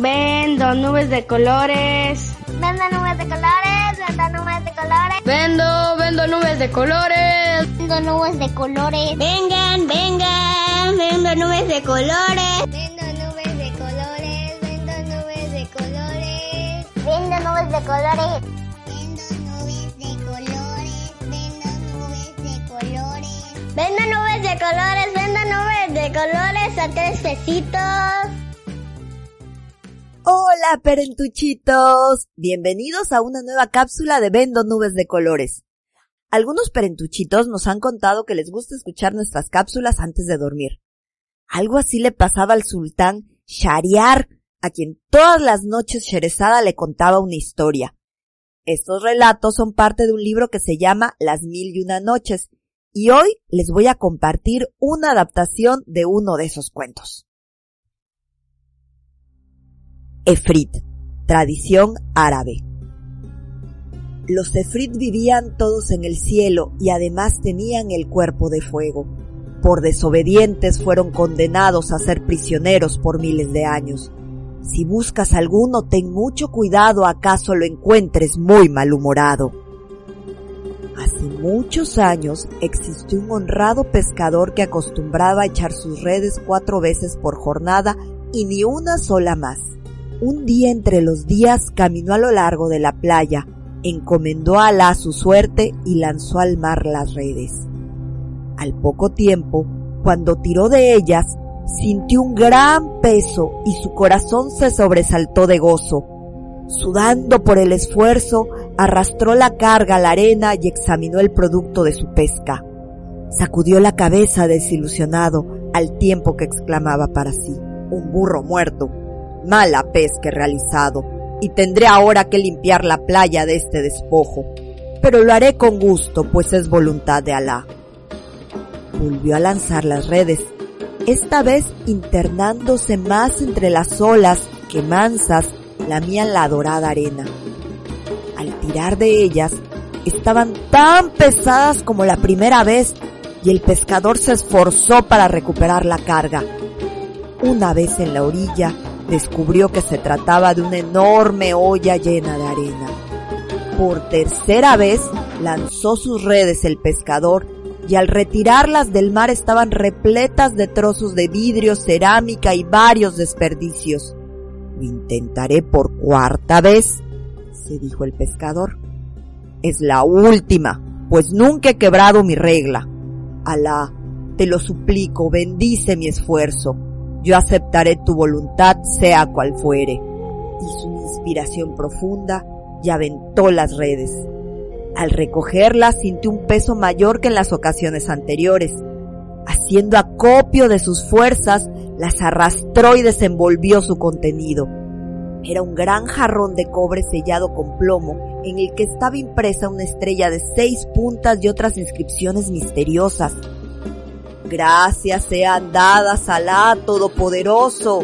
Vendo nubes de colores. Vendo nubes de colores, vendo nubes de colores. Vendo, vendo nubes de colores. Vendo nubes de colores. Vengan, vengan, vendo nubes de colores. Vendo nubes de colores, vendo nubes de colores. Vendo nubes de colores. Vendo nubes de colores, vendo nubes de colores. Vendo nubes de colores, vendo nubes de colores a tres pesitos. Hola, perentuchitos. Bienvenidos a una nueva cápsula de Vendo Nubes de Colores. Algunos perentuchitos nos han contado que les gusta escuchar nuestras cápsulas antes de dormir. Algo así le pasaba al sultán Shariar, a quien todas las noches Sherezada le contaba una historia. Estos relatos son parte de un libro que se llama Las Mil y Una Noches, y hoy les voy a compartir una adaptación de uno de esos cuentos. Efrit, tradición árabe. Los Efrit vivían todos en el cielo y además tenían el cuerpo de fuego. Por desobedientes fueron condenados a ser prisioneros por miles de años. Si buscas alguno, ten mucho cuidado, acaso lo encuentres muy malhumorado. Hace muchos años existió un honrado pescador que acostumbraba a echar sus redes cuatro veces por jornada y ni una sola más. Un día entre los días caminó a lo largo de la playa, encomendó a Alá su suerte y lanzó al mar las redes. Al poco tiempo, cuando tiró de ellas, sintió un gran peso y su corazón se sobresaltó de gozo. Sudando por el esfuerzo, arrastró la carga a la arena y examinó el producto de su pesca. Sacudió la cabeza desilusionado al tiempo que exclamaba para sí, un burro muerto mala pesca he realizado, y tendré ahora que limpiar la playa de este despojo. Pero lo haré con gusto, pues es voluntad de Alá. Volvió a lanzar las redes, esta vez internándose más entre las olas que mansas lamían la dorada arena. Al tirar de ellas, estaban tan pesadas como la primera vez y el pescador se esforzó para recuperar la carga. Una vez en la orilla, descubrió que se trataba de una enorme olla llena de arena. Por tercera vez lanzó sus redes el pescador y al retirarlas del mar estaban repletas de trozos de vidrio, cerámica y varios desperdicios. Lo intentaré por cuarta vez, se dijo el pescador. Es la última, pues nunca he quebrado mi regla. Alá, te lo suplico, bendice mi esfuerzo yo aceptaré tu voluntad sea cual fuere. Y su inspiración profunda y aventó las redes. Al recogerlas sintió un peso mayor que en las ocasiones anteriores. Haciendo acopio de sus fuerzas, las arrastró y desenvolvió su contenido. Era un gran jarrón de cobre sellado con plomo en el que estaba impresa una estrella de seis puntas y otras inscripciones misteriosas. Gracias sean dadas Alá Todopoderoso,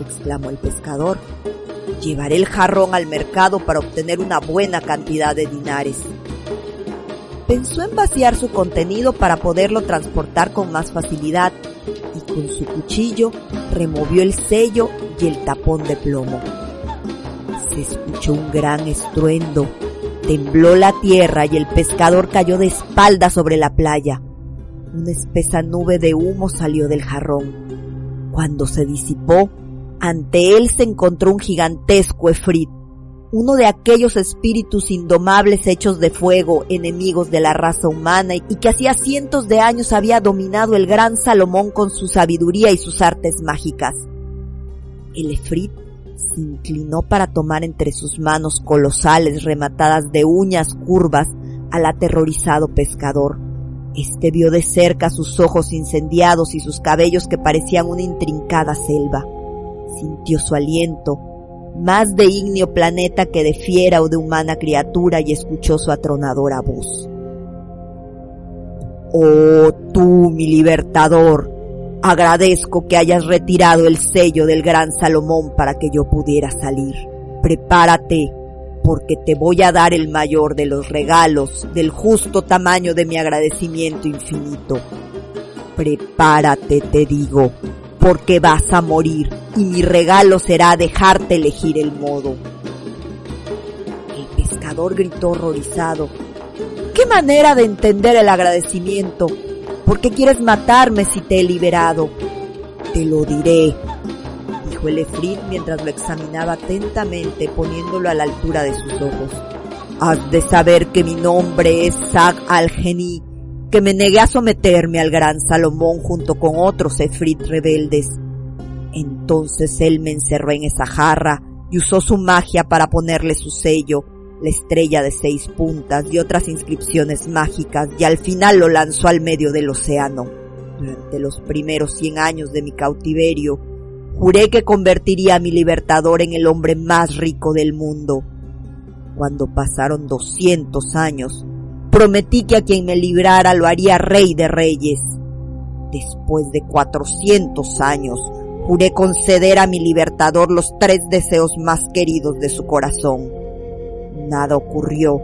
exclamó el pescador. Llevaré el jarrón al mercado para obtener una buena cantidad de dinares. Pensó en vaciar su contenido para poderlo transportar con más facilidad y con su cuchillo removió el sello y el tapón de plomo. Se escuchó un gran estruendo, tembló la tierra y el pescador cayó de espalda sobre la playa. Una espesa nube de humo salió del jarrón. Cuando se disipó, ante él se encontró un gigantesco efrit, uno de aquellos espíritus indomables hechos de fuego, enemigos de la raza humana y que hacía cientos de años había dominado el gran Salomón con su sabiduría y sus artes mágicas. El efrit se inclinó para tomar entre sus manos colosales rematadas de uñas curvas al aterrorizado pescador este vio de cerca sus ojos incendiados y sus cabellos que parecían una intrincada selva. Sintió su aliento, más de ígneo planeta que de fiera o de humana criatura y escuchó su atronadora voz. Oh tú, mi libertador, agradezco que hayas retirado el sello del gran Salomón para que yo pudiera salir. Prepárate, porque te voy a dar el mayor de los regalos, del justo tamaño de mi agradecimiento infinito. Prepárate, te digo, porque vas a morir y mi regalo será dejarte elegir el modo. El pescador gritó horrorizado. ¿Qué manera de entender el agradecimiento? ¿Por qué quieres matarme si te he liberado? Te lo diré, el mientras lo examinaba atentamente poniéndolo a la altura de sus ojos. Has de saber que mi nombre es Zag al-Geni, que me negué a someterme al gran Salomón junto con otros Efrit rebeldes. Entonces él me encerró en esa jarra y usó su magia para ponerle su sello, la estrella de seis puntas y otras inscripciones mágicas y al final lo lanzó al medio del océano. Durante los primeros cien años de mi cautiverio, juré que convertiría a mi libertador en el hombre más rico del mundo. Cuando pasaron doscientos años, Prometí que a quien me librara lo haría rey de reyes. Después de cuatrocientos años, juré conceder a mi libertador los tres deseos más queridos de su corazón. Nada ocurrió,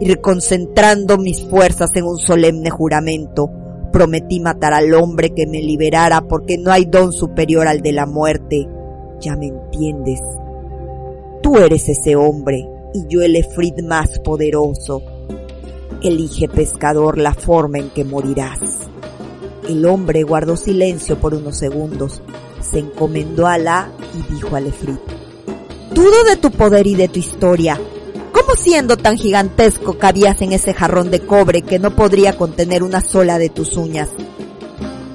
y reconcentrando mis fuerzas en un solemne juramento, prometí matar al hombre que me liberara porque no hay don superior al de la muerte. Ya me entiendes. Tú eres ese hombre y yo el Efrit más poderoso Elige, pescador, la forma en que morirás. El hombre guardó silencio por unos segundos, se encomendó a Alá y dijo al Efrit, Dudo de tu poder y de tu historia. ¿Cómo siendo tan gigantesco cabías en ese jarrón de cobre que no podría contener una sola de tus uñas?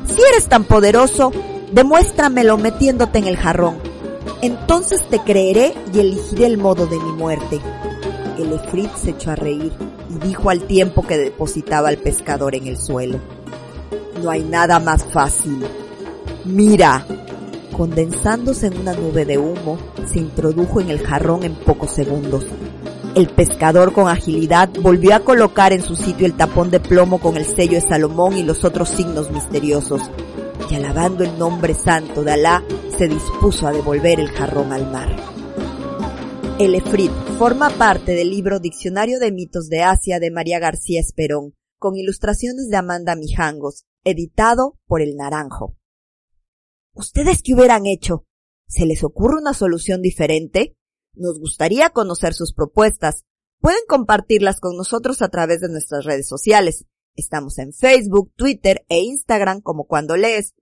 Si eres tan poderoso, demuéstramelo metiéndote en el jarrón. Entonces te creeré y elegiré el modo de mi muerte. El Efrit se echó a reír y dijo al tiempo que depositaba al pescador en el suelo. No hay nada más fácil. Mira. Condensándose en una nube de humo, se introdujo en el jarrón en pocos segundos. El pescador con agilidad volvió a colocar en su sitio el tapón de plomo con el sello de Salomón y los otros signos misteriosos, y alabando el nombre santo de Alá, se dispuso a devolver el jarrón al mar. El Efrit forma parte del libro Diccionario de Mitos de Asia de María García Esperón, con ilustraciones de Amanda Mijangos, editado por El Naranjo. ¿Ustedes qué hubieran hecho? ¿Se les ocurre una solución diferente? Nos gustaría conocer sus propuestas. Pueden compartirlas con nosotros a través de nuestras redes sociales. Estamos en Facebook, Twitter e Instagram como cuando lees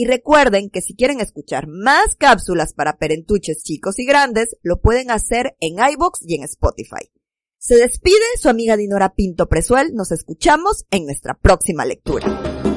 y recuerden que si quieren escuchar más cápsulas para perentuches chicos y grandes, lo pueden hacer en iBox y en Spotify. Se despide su amiga Dinora Pinto Presuel. Nos escuchamos en nuestra próxima lectura.